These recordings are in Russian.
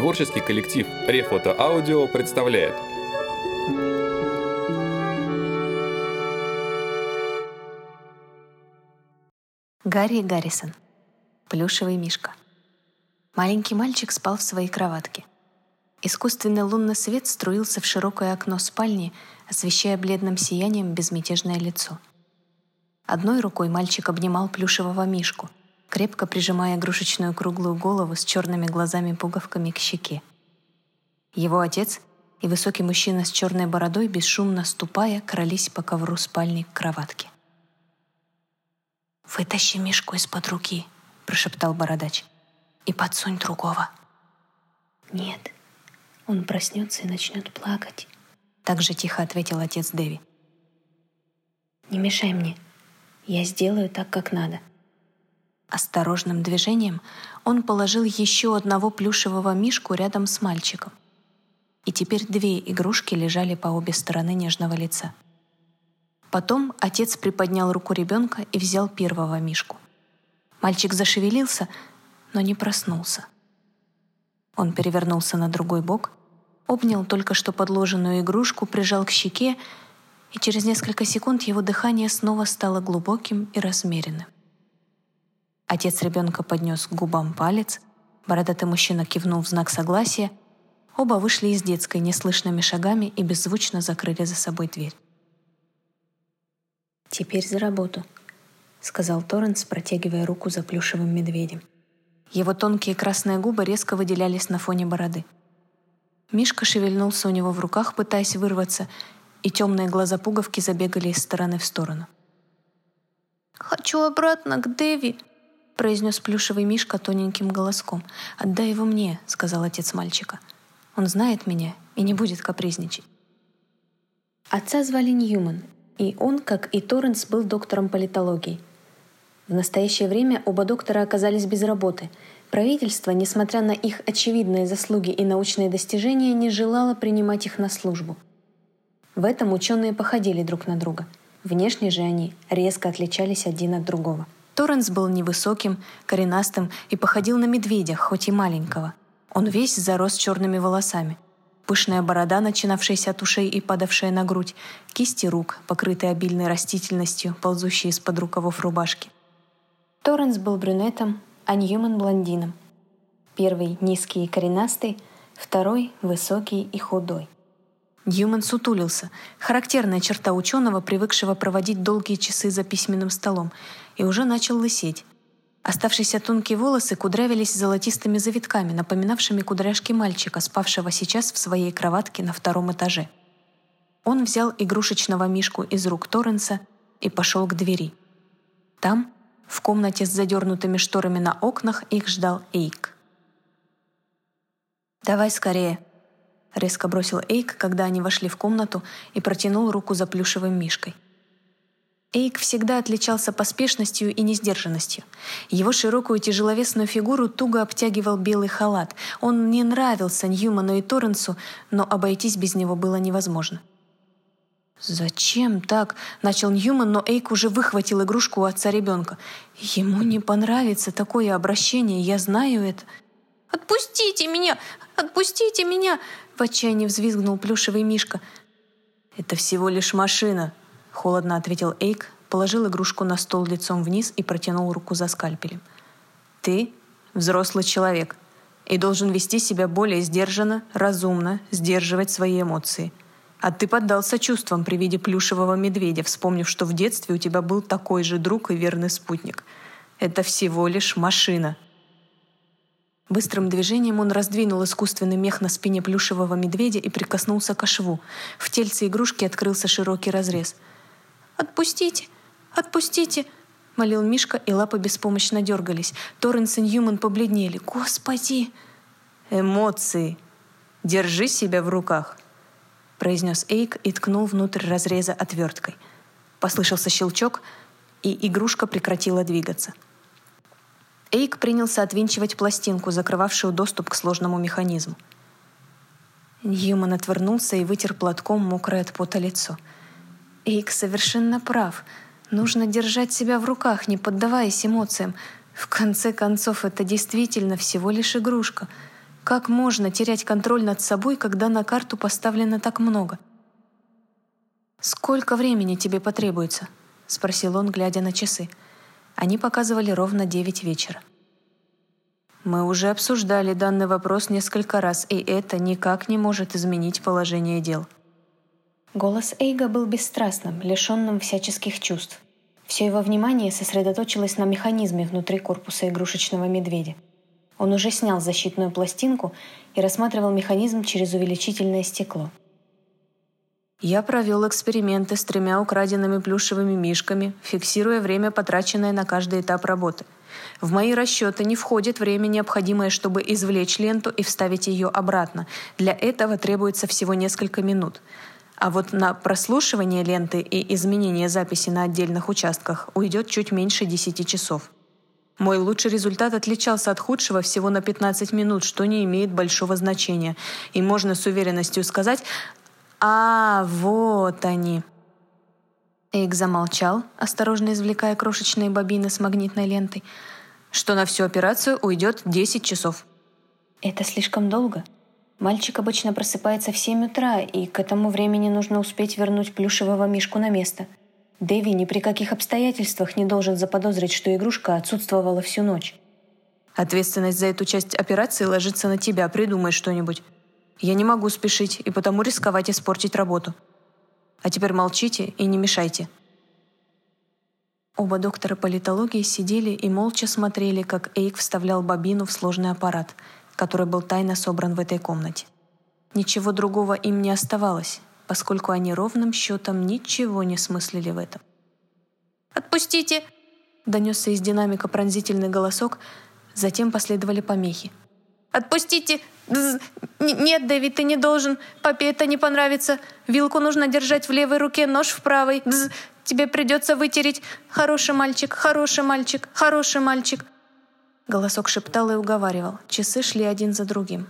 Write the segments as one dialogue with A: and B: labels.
A: Творческий коллектив Рефото Аудио представляет
B: Гарри Гаррисон. Плюшевый мишка. Маленький мальчик спал в своей кроватке. Искусственный лунный свет струился в широкое окно спальни, освещая бледным сиянием безмятежное лицо. Одной рукой мальчик обнимал плюшевого мишку, крепко прижимая игрушечную круглую голову с черными глазами-пуговками к щеке. Его отец и высокий мужчина с черной бородой, бесшумно ступая, крались по ковру спальни к кроватке. «Вытащи мишку из-под руки», — прошептал бородач, — «и подсунь другого». «Нет, он проснется и начнет плакать», — так же тихо ответил отец Дэви. «Не мешай мне. Я сделаю так, как надо». Осторожным движением он положил еще одного плюшевого мишку рядом с мальчиком. И теперь две игрушки лежали по обе стороны нежного лица. Потом отец приподнял руку ребенка и взял первого мишку. Мальчик зашевелился, но не проснулся. Он перевернулся на другой бок, обнял только что подложенную игрушку, прижал к щеке, и через несколько секунд его дыхание снова стало глубоким и размеренным. Отец ребенка поднес к губам палец, бородатый мужчина кивнул в знак согласия, оба вышли из детской неслышными шагами и беззвучно закрыли за собой дверь. «Теперь за работу», — сказал Торренс, протягивая руку за плюшевым медведем. Его тонкие красные губы резко выделялись на фоне бороды. Мишка шевельнулся у него в руках, пытаясь вырваться, и темные глаза пуговки забегали из стороны в сторону. «Хочу обратно к Дэви», произнес плюшевый мишка тоненьким голоском. «Отдай его мне», — сказал отец мальчика. «Он знает меня и не будет капризничать». Отца звали Ньюман, и он, как и Торренс, был доктором политологии. В настоящее время оба доктора оказались без работы. Правительство, несмотря на их очевидные заслуги и научные достижения, не желало принимать их на службу. В этом ученые походили друг на друга. Внешне же они резко отличались один от другого – Торренс был невысоким, коренастым и походил на медведя, хоть и маленького. Он весь зарос черными волосами. Пышная борода, начинавшаяся от ушей и падавшая на грудь, кисти рук, покрытые обильной растительностью, ползущие из-под рукавов рубашки. Торренс был брюнетом, а Ньюман — блондином. Первый — низкий и коренастый, второй — высокий и худой. Ньюман сутулился, характерная черта ученого, привыкшего проводить долгие часы за письменным столом, и уже начал лысеть. Оставшиеся тонкие волосы кудрявились золотистыми завитками, напоминавшими кудряшки мальчика, спавшего сейчас в своей кроватке на втором этаже. Он взял игрушечного мишку из рук Торренса и пошел к двери. Там, в комнате с задернутыми шторами на окнах, их ждал Эйк. «Давай скорее», — резко бросил Эйк, когда они вошли в комнату и протянул руку за плюшевым мишкой. Эйк всегда отличался поспешностью и несдержанностью. Его широкую тяжеловесную фигуру туго обтягивал белый халат. Он не нравился Ньюману и Торренсу, но обойтись без него было невозможно. «Зачем так?» — начал Ньюман, но Эйк уже выхватил игрушку у отца ребенка. «Ему не понравится такое обращение, я знаю это». «Отпустите меня! Отпустите меня!» — в отчаянии взвизгнул плюшевый мишка. «Это всего лишь машина», — холодно ответил Эйк, положил игрушку на стол лицом вниз и протянул руку за скальпелем. «Ты взрослый человек и должен вести себя более сдержанно, разумно, сдерживать свои эмоции. А ты поддался чувствам при виде плюшевого медведя, вспомнив, что в детстве у тебя был такой же друг и верный спутник. Это всего лишь машина». Быстрым движением он раздвинул искусственный мех на спине плюшевого медведя и прикоснулся к шву. В тельце игрушки открылся широкий разрез — «Отпустите! Отпустите!» — молил Мишка, и лапы беспомощно дергались. Торренс и Ньюман побледнели. «Господи!» «Эмоции! Держи себя в руках!» — произнес Эйк и ткнул внутрь разреза отверткой. Послышался щелчок, и игрушка прекратила двигаться. Эйк принялся отвинчивать пластинку, закрывавшую доступ к сложному механизму. Ньюман отвернулся и вытер платком мокрое от пота лицо — Эйк совершенно прав. Нужно держать себя в руках, не поддаваясь эмоциям. В конце концов, это действительно всего лишь игрушка. Как можно терять контроль над собой, когда на карту поставлено так много? «Сколько времени тебе потребуется?» — спросил он, глядя на часы. Они показывали ровно девять вечера. Мы уже обсуждали данный вопрос несколько раз, и это никак не может изменить положение дел. Голос Эйга был бесстрастным, лишенным всяческих чувств. Все его внимание сосредоточилось на механизме внутри корпуса игрушечного медведя. Он уже снял защитную пластинку и рассматривал механизм через увеличительное стекло. Я провел эксперименты с тремя украденными плюшевыми мишками, фиксируя время, потраченное на каждый этап работы. В мои расчеты не входит время, необходимое, чтобы извлечь ленту и вставить ее обратно. Для этого требуется всего несколько минут. А вот на прослушивание ленты и изменение записи на отдельных участках уйдет чуть меньше 10 часов. Мой лучший результат отличался от худшего всего на 15 минут, что не имеет большого значения. И можно с уверенностью сказать «А, вот они». Эйк замолчал, осторожно извлекая крошечные бобины с магнитной лентой, что на всю операцию уйдет 10 часов. «Это слишком долго», Мальчик обычно просыпается в 7 утра, и к этому времени нужно успеть вернуть плюшевого мишку на место. Дэви ни при каких обстоятельствах не должен заподозрить, что игрушка отсутствовала всю ночь. Ответственность за эту часть операции ложится на тебя, придумай что-нибудь. Я не могу спешить и потому рисковать испортить работу. А теперь молчите и не мешайте. Оба доктора политологии сидели и молча смотрели, как Эйк вставлял бобину в сложный аппарат — который был тайно собран в этой комнате. Ничего другого им не оставалось, поскольку они ровным счетом ничего не смыслили в этом. «Отпустите!» — донесся из динамика пронзительный голосок, затем последовали помехи. «Отпустите! Нет, Дэвид, ты не должен! Папе это не понравится! Вилку нужно держать в левой руке, нож в правой! Дз! Тебе придется вытереть! Хороший мальчик, хороший мальчик, хороший мальчик!» Голосок шептал и уговаривал. Часы шли один за другим.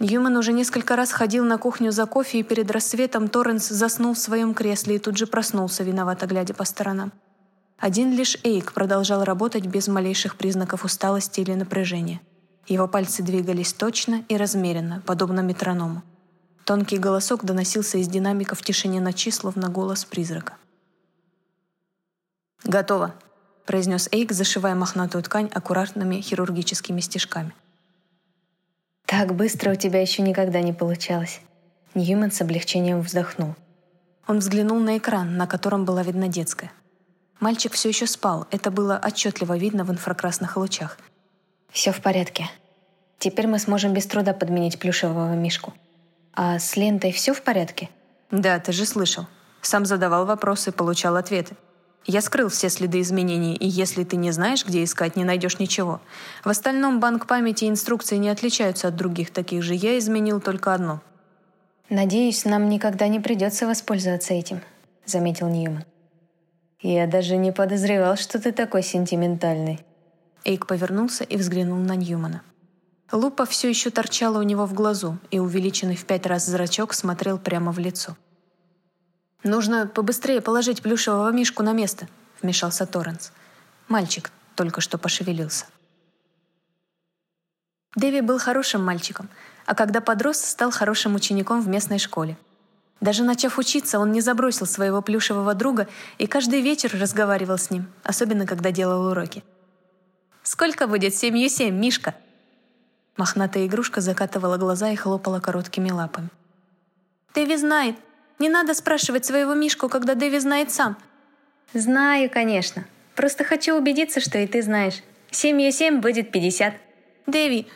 B: Ньюман уже несколько раз ходил на кухню за кофе, и перед рассветом Торренс заснул в своем кресле и тут же проснулся, виновато глядя по сторонам. Один лишь Эйк продолжал работать без малейших признаков усталости или напряжения. Его пальцы двигались точно и размеренно, подобно метроному. Тонкий голосок доносился из динамика в тишине ночи, словно голос призрака. «Готово», произнес Эйк, зашивая мохнатую ткань аккуратными хирургическими стежками. «Так быстро у тебя еще никогда не получалось». Ньюман с облегчением вздохнул. Он взглянул на экран, на котором была видна детская. Мальчик все еще спал, это было отчетливо видно в инфракрасных лучах. «Все в порядке. Теперь мы сможем без труда подменить плюшевого мишку. А с лентой все в порядке?» «Да, ты же слышал. Сам задавал вопросы, получал ответы. Я скрыл все следы изменений, и если ты не знаешь, где искать, не найдешь ничего. В остальном банк памяти и инструкции не отличаются от других таких же. Я изменил только одно. «Надеюсь, нам никогда не придется воспользоваться этим», — заметил Ньюман. «Я даже не подозревал, что ты такой сентиментальный». Эйк повернулся и взглянул на Ньюмана. Лупа все еще торчала у него в глазу, и увеличенный в пять раз зрачок смотрел прямо в лицо. «Нужно побыстрее положить плюшевого мишку на место», — вмешался Торренс. Мальчик только что пошевелился. Дэви был хорошим мальчиком, а когда подрос, стал хорошим учеником в местной школе. Даже начав учиться, он не забросил своего плюшевого друга и каждый вечер разговаривал с ним, особенно когда делал уроки. «Сколько будет семью семь, Мишка?» Мохнатая игрушка закатывала глаза и хлопала короткими лапами. «Дэви знает», не надо спрашивать своего Мишку, когда Дэви знает сам». «Знаю, конечно. Просто хочу убедиться, что и ты знаешь. Семью семь будет пятьдесят». «Дэви,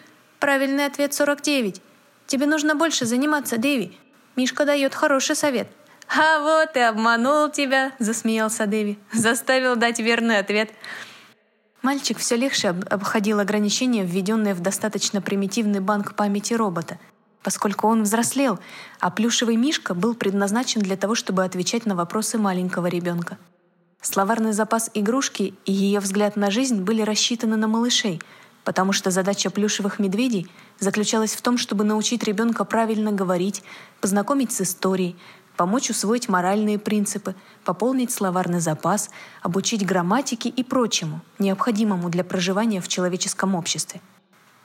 B: правильный ответ сорок девять. Тебе нужно больше заниматься, Дэви. Мишка дает хороший совет». «А вот и обманул тебя», — засмеялся Дэви. «Заставил дать верный ответ». Мальчик все легче обходил ограничения, введенные в достаточно примитивный банк памяти робота — поскольку он взрослел, а плюшевый мишка был предназначен для того, чтобы отвечать на вопросы маленького ребенка. Словарный запас игрушки и ее взгляд на жизнь были рассчитаны на малышей, потому что задача плюшевых медведей заключалась в том, чтобы научить ребенка правильно говорить, познакомить с историей, помочь усвоить моральные принципы, пополнить словарный запас, обучить грамматике и прочему, необходимому для проживания в человеческом обществе —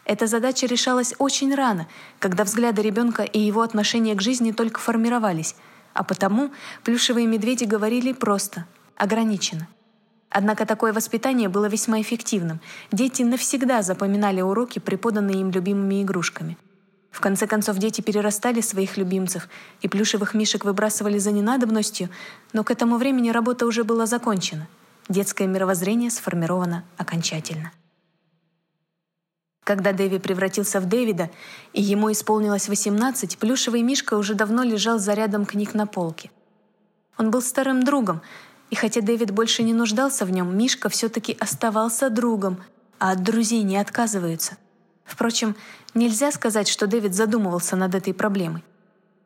B: Эта задача решалась очень рано, когда взгляды ребенка и его отношение к жизни только формировались, а потому плюшевые медведи говорили просто, ограниченно. Однако такое воспитание было весьма эффективным. Дети навсегда запоминали уроки, преподанные им любимыми игрушками. В конце концов, дети перерастали своих любимцев, и плюшевых мишек выбрасывали за ненадобностью, но к этому времени работа уже была закончена. Детское мировоззрение сформировано окончательно. Когда Дэви превратился в Дэвида, и ему исполнилось 18, плюшевый мишка уже давно лежал за рядом книг на полке. Он был старым другом, и хотя Дэвид больше не нуждался в нем, Мишка все-таки оставался другом, а от друзей не отказываются. Впрочем, нельзя сказать, что Дэвид задумывался над этой проблемой.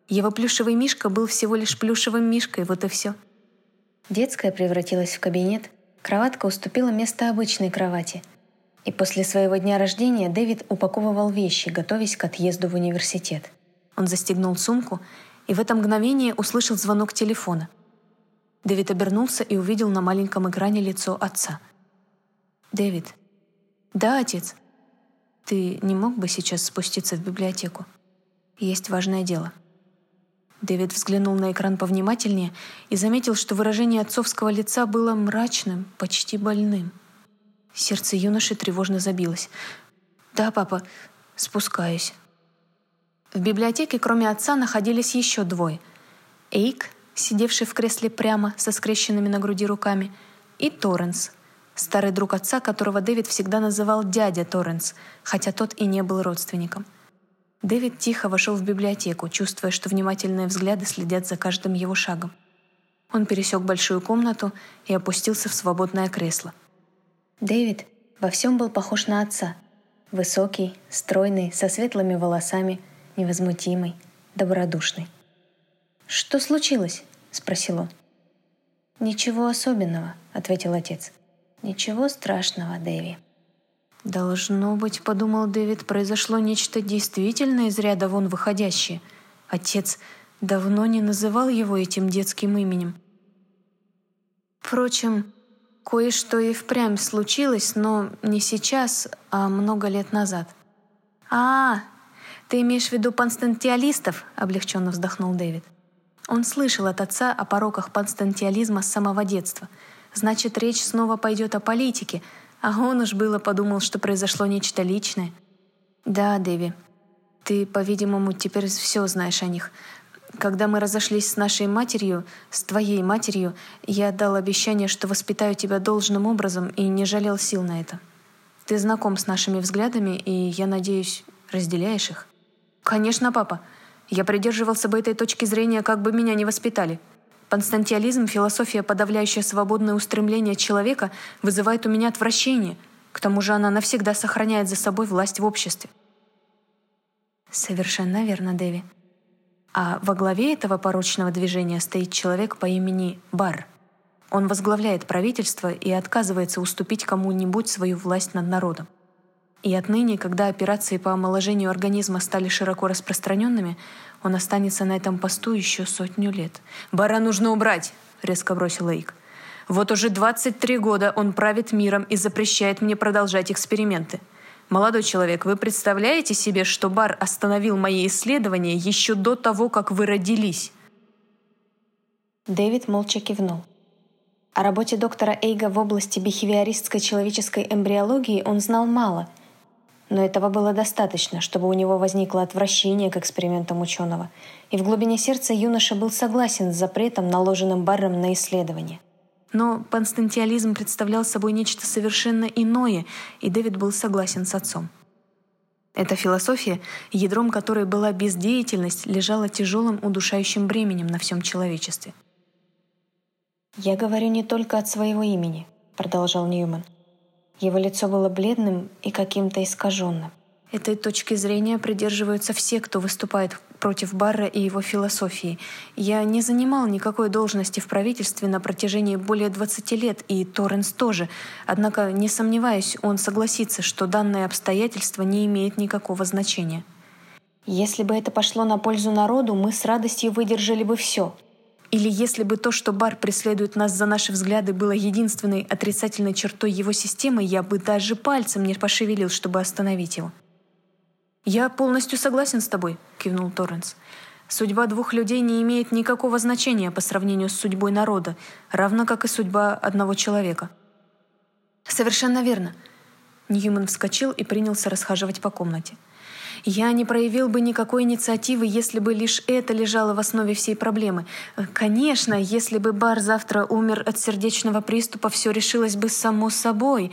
B: Его плюшевый Мишка был всего лишь плюшевым Мишкой, вот и все. Детская превратилась в кабинет, кроватка уступила место обычной кровати. И после своего дня рождения Дэвид упаковывал вещи, готовясь к отъезду в университет. Он застегнул сумку и в это мгновение услышал звонок телефона – Дэвид обернулся и увидел на маленьком экране лицо отца. «Дэвид». «Да, отец». «Ты не мог бы сейчас спуститься в библиотеку? Есть важное дело». Дэвид взглянул на экран повнимательнее и заметил, что выражение отцовского лица было мрачным, почти больным. Сердце юноши тревожно забилось. «Да, папа, спускаюсь». В библиотеке, кроме отца, находились еще двое. Эйк сидевший в кресле прямо, со скрещенными на груди руками, и Торренс, старый друг отца, которого Дэвид всегда называл дядя Торренс, хотя тот и не был родственником. Дэвид тихо вошел в библиотеку, чувствуя, что внимательные взгляды следят за каждым его шагом. Он пересек большую комнату и опустился в свободное кресло. Дэвид во всем был похож на отца. Высокий, стройный, со светлыми волосами, невозмутимый, добродушный. «Что случилось?» — спросил он. «Ничего особенного», — ответил отец. «Ничего страшного, Дэви». «Должно быть, — подумал Дэвид, — произошло нечто действительно из ряда вон выходящее. Отец давно не называл его этим детским именем. Впрочем, кое-что и впрямь случилось, но не сейчас, а много лет назад. «А, ты имеешь в виду панстантиалистов?» — облегченно вздохнул Дэвид. Он слышал от отца о пороках панстантиализма с самого детства. Значит, речь снова пойдет о политике, а он уж было подумал, что произошло нечто личное. Да, Дэви, ты, по-видимому, теперь все знаешь о них. Когда мы разошлись с нашей матерью, с твоей матерью, я дал обещание, что воспитаю тебя должным образом и не жалел сил на это. Ты знаком с нашими взглядами, и, я надеюсь, разделяешь их? Конечно, папа. Я придерживался бы этой точки зрения, как бы меня ни воспитали. Константиализм, философия, подавляющая свободное устремление человека, вызывает у меня отвращение. К тому же она навсегда сохраняет за собой власть в обществе. Совершенно верно, Дэви. А во главе этого порочного движения стоит человек по имени Бар. Он возглавляет правительство и отказывается уступить кому-нибудь свою власть над народом. И отныне, когда операции по омоложению организма стали широко распространенными, он останется на этом посту еще сотню лет. «Бара нужно убрать!» — резко бросил Эйк. «Вот уже 23 года он правит миром и запрещает мне продолжать эксперименты. Молодой человек, вы представляете себе, что Бар остановил мои исследования еще до того, как вы родились?» Дэвид молча кивнул. О работе доктора Эйга в области бихевиористской человеческой эмбриологии он знал мало — но этого было достаточно, чтобы у него возникло отвращение к экспериментам ученого, и в глубине сердца юноша был согласен с запретом, наложенным Барром на исследование. Но панстантиализм представлял собой нечто совершенно иное, и Дэвид был согласен с отцом. Эта философия, ядром которой была бездеятельность, лежала тяжелым удушающим бременем на всем человечестве. «Я говорю не только от своего имени», — продолжал Ньюман. Его лицо было бледным и каким-то искаженным. Этой точки зрения придерживаются все, кто выступает против Барра и его философии. Я не занимал никакой должности в правительстве на протяжении более 20 лет, и Торренс тоже. Однако, не сомневаюсь, он согласится, что данное обстоятельство не имеет никакого значения. Если бы это пошло на пользу народу, мы с радостью выдержали бы все. Или если бы то, что бар преследует нас за наши взгляды, было единственной отрицательной чертой его системы, я бы даже пальцем не пошевелил, чтобы остановить его. «Я полностью согласен с тобой», — кивнул Торренс. «Судьба двух людей не имеет никакого значения по сравнению с судьбой народа, равно как и судьба одного человека». «Совершенно верно». Ньюман вскочил и принялся расхаживать по комнате. Я не проявил бы никакой инициативы, если бы лишь это лежало в основе всей проблемы. Конечно, если бы Бар завтра умер от сердечного приступа, все решилось бы само собой.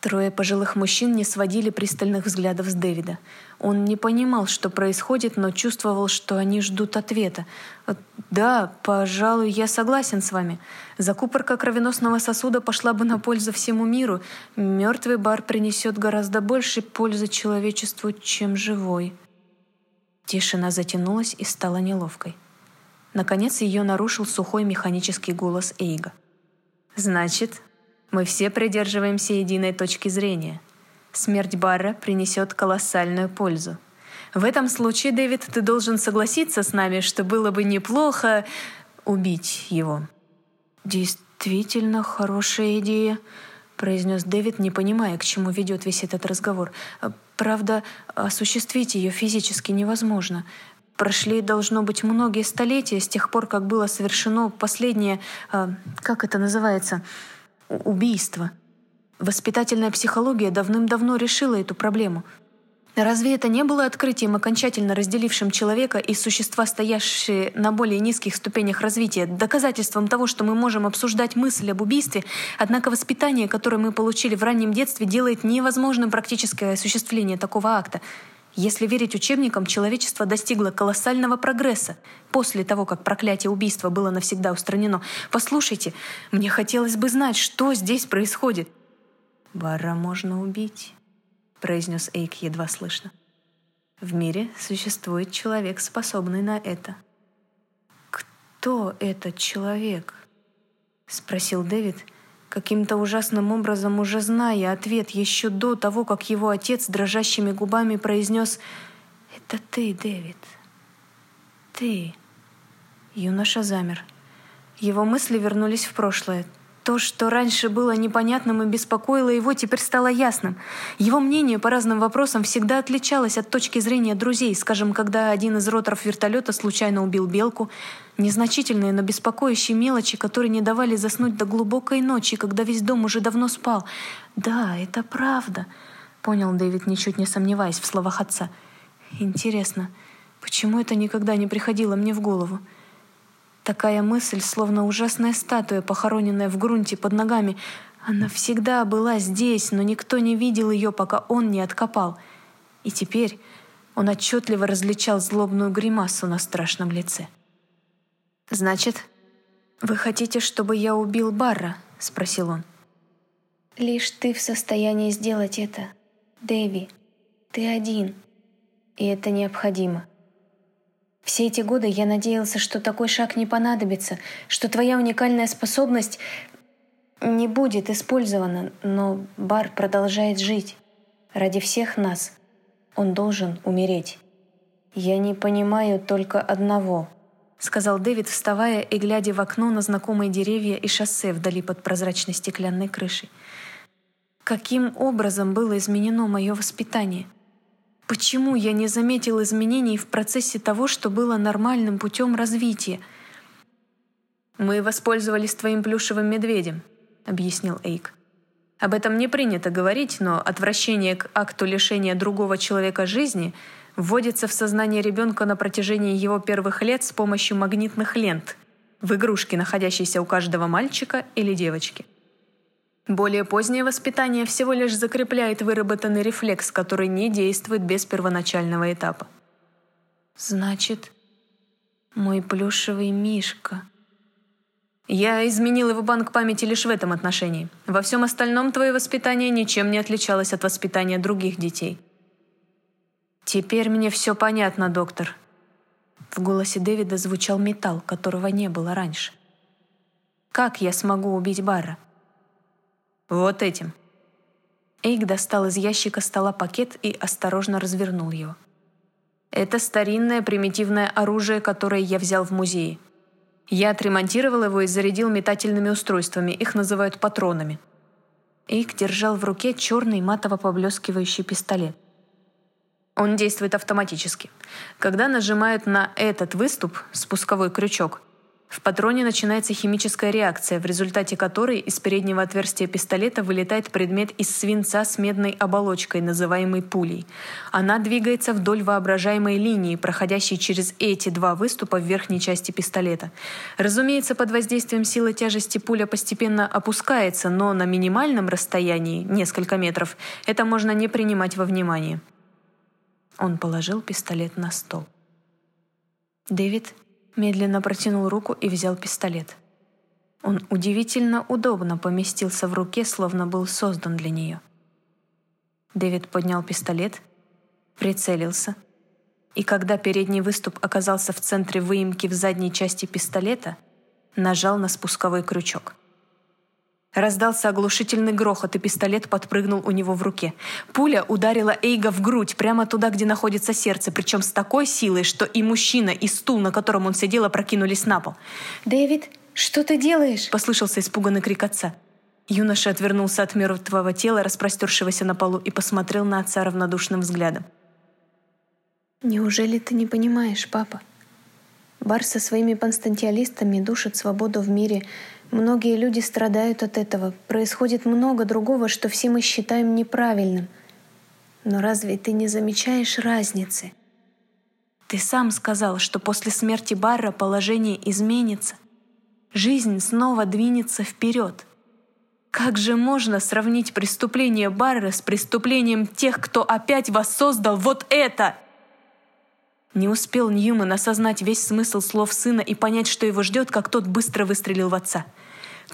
B: Трое пожилых мужчин не сводили пристальных взглядов с Дэвида. Он не понимал, что происходит, но чувствовал, что они ждут ответа. «Да, пожалуй, я согласен с вами. Закупорка кровеносного сосуда пошла бы на пользу всему миру. Мертвый бар принесет гораздо больше пользы человечеству, чем живой». Тишина затянулась и стала неловкой. Наконец ее нарушил сухой механический голос Эйга. «Значит, мы все придерживаемся единой точки зрения. Смерть Барра принесет колоссальную пользу. В этом случае, Дэвид, ты должен согласиться с нами, что было бы неплохо убить его. Действительно хорошая идея, произнес Дэвид, не понимая, к чему ведет весь этот разговор. Правда, осуществить ее физически невозможно. Прошли, должно быть, многие столетия с тех пор, как было совершено последнее, а, как это называется, убийство. Воспитательная психология давным-давно решила эту проблему. Разве это не было открытием, окончательно разделившим человека и существа, стоящие на более низких ступенях развития, доказательством того, что мы можем обсуждать мысль об убийстве, однако воспитание, которое мы получили в раннем детстве, делает невозможным практическое осуществление такого акта. Если верить учебникам, человечество достигло колоссального прогресса после того, как проклятие убийства было навсегда устранено. Послушайте, мне хотелось бы знать, что здесь происходит. «Бара можно убить», — произнес Эйк едва слышно. «В мире существует человек, способный на это». «Кто этот человек?» — спросил Дэвид, — каким-то ужасным образом уже зная ответ еще до того, как его отец дрожащими губами произнес «Это ты, Дэвид, ты». Юноша замер. Его мысли вернулись в прошлое. То, что раньше было непонятным и беспокоило его, теперь стало ясным. Его мнение по разным вопросам всегда отличалось от точки зрения друзей. Скажем, когда один из роторов вертолета случайно убил белку. Незначительные, но беспокоящие мелочи, которые не давали заснуть до глубокой ночи, когда весь дом уже давно спал. «Да, это правда», — понял Дэвид, ничуть не сомневаясь в словах отца. «Интересно, почему это никогда не приходило мне в голову?» Такая мысль, словно ужасная статуя, похороненная в грунте под ногами. Она всегда была здесь, но никто не видел ее, пока он не откопал. И теперь он отчетливо различал злобную гримасу на страшном лице. «Значит, вы хотите, чтобы я убил Барра?» — спросил он. «Лишь ты в состоянии сделать это, Дэви. Ты один. И это необходимо». Все эти годы я надеялся, что такой шаг не понадобится, что твоя уникальная способность не будет использована, но Бар продолжает жить. Ради всех нас он должен умереть. Я не понимаю только одного, сказал Дэвид, вставая и глядя в окно на знакомые деревья и шоссе вдали под прозрачной стеклянной крышей. Каким образом было изменено мое воспитание? Почему я не заметил изменений в процессе того, что было нормальным путем развития? «Мы воспользовались твоим плюшевым медведем», — объяснил Эйк. «Об этом не принято говорить, но отвращение к акту лишения другого человека жизни вводится в сознание ребенка на протяжении его первых лет с помощью магнитных лент в игрушке, находящейся у каждого мальчика или девочки. Более позднее воспитание всего лишь закрепляет выработанный рефлекс, который не действует без первоначального этапа. Значит, мой плюшевый мишка. Я изменил его банк памяти лишь в этом отношении. Во всем остальном твое воспитание ничем не отличалось от воспитания других детей. Теперь мне все понятно, доктор. В голосе Дэвида звучал металл, которого не было раньше. Как я смогу убить Барра? «Вот этим». Эйк достал из ящика стола пакет и осторожно развернул его. «Это старинное примитивное оружие, которое я взял в музее. Я отремонтировал его и зарядил метательными устройствами, их называют Он действует автоматически. Когда нажимают на этот выступ, спусковой крючок, в патроне начинается химическая реакция, в результате которой из переднего отверстия пистолета вылетает предмет из свинца с медной оболочкой, называемый пулей. Она двигается вдоль воображаемой линии, проходящей через эти два выступа в верхней части пистолета. Разумеется, под воздействием силы тяжести пуля постепенно опускается, но на минимальном расстоянии, несколько метров, это можно не принимать во внимание. Он положил пистолет на стол. Дэвид медленно протянул руку и взял пистолет. Он удивительно удобно поместился в руке, словно был создан для нее. Дэвид поднял пистолет, прицелился, и когда передний выступ оказался в центре выемки в задней части пистолета, нажал на спусковой крючок. Раздался оглушительный грохот, и пистолет подпрыгнул у него в руке. Пуля ударила Эйга в грудь, прямо туда, где находится сердце, причем с такой силой, что и мужчина, и стул, на котором он сидел, опрокинулись на пол. «Дэвид, что ты делаешь?» — послышался испуганный крик отца. Юноша отвернулся от мертвого тела, распростершегося на полу, и посмотрел на отца равнодушным взглядом. «Неужели ты не понимаешь, папа? Бар со своими константиалистами душит свободу в мире, Многие люди страдают от этого. Происходит много другого, что все мы считаем неправильным. Но разве ты не замечаешь разницы? Ты сам сказал, что после смерти Барра положение изменится. Жизнь снова двинется вперед. Как же можно сравнить преступление Барра с преступлением тех, кто опять воссоздал вот это? Не успел Ньюман осознать весь смысл слов сына и понять, что его ждет, как тот быстро выстрелил в отца.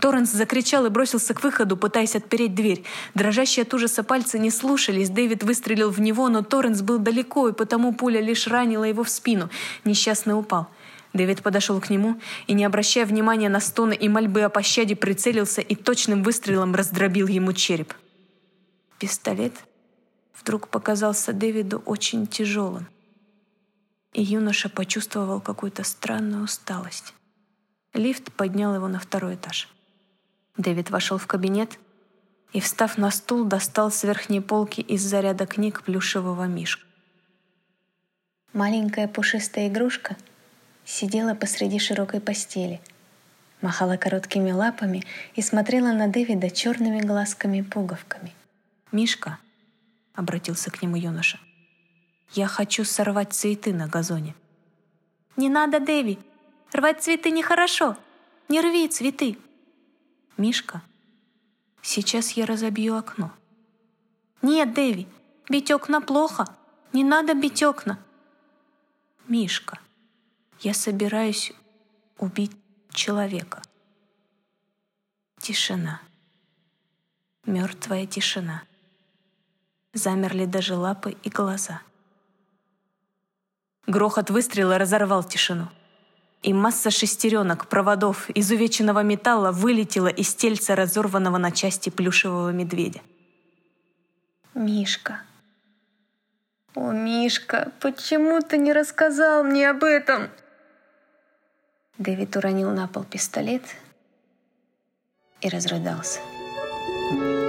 B: Торренс закричал и бросился к выходу, пытаясь отпереть дверь. Дрожащие от ужаса пальцы не слушались. Дэвид выстрелил в него, но Торренс был далеко, и потому пуля лишь ранила его в спину. Несчастный упал. Дэвид подошел к нему и, не обращая внимания на стоны и мольбы о пощаде, прицелился и точным выстрелом раздробил ему череп. Пистолет вдруг показался Дэвиду очень тяжелым и юноша почувствовал какую-то странную усталость. Лифт поднял его на второй этаж. Дэвид вошел в кабинет и, встав на стул, достал с верхней полки из заряда книг плюшевого мишка. Маленькая пушистая игрушка сидела посреди широкой постели, махала короткими лапами и смотрела на Дэвида черными глазками-пуговками. «Мишка», — обратился к нему юноша, — я хочу сорвать цветы на газоне. Не надо, Дэви. Рвать цветы нехорошо. Не рви цветы. Мишка, сейчас я разобью окно. Нет, Дэви, бить окна плохо. Не надо бить окна. Мишка, я собираюсь убить человека. Тишина. Мертвая тишина. Замерли даже лапы и глаза. Грохот выстрела разорвал тишину. И масса шестеренок, проводов, изувеченного металла вылетела из тельца разорванного на части плюшевого медведя. «Мишка», «О, Мишка, почему ты не рассказал мне об этом?» Дэвид уронил на пол пистолет и разрыдался. Thank you.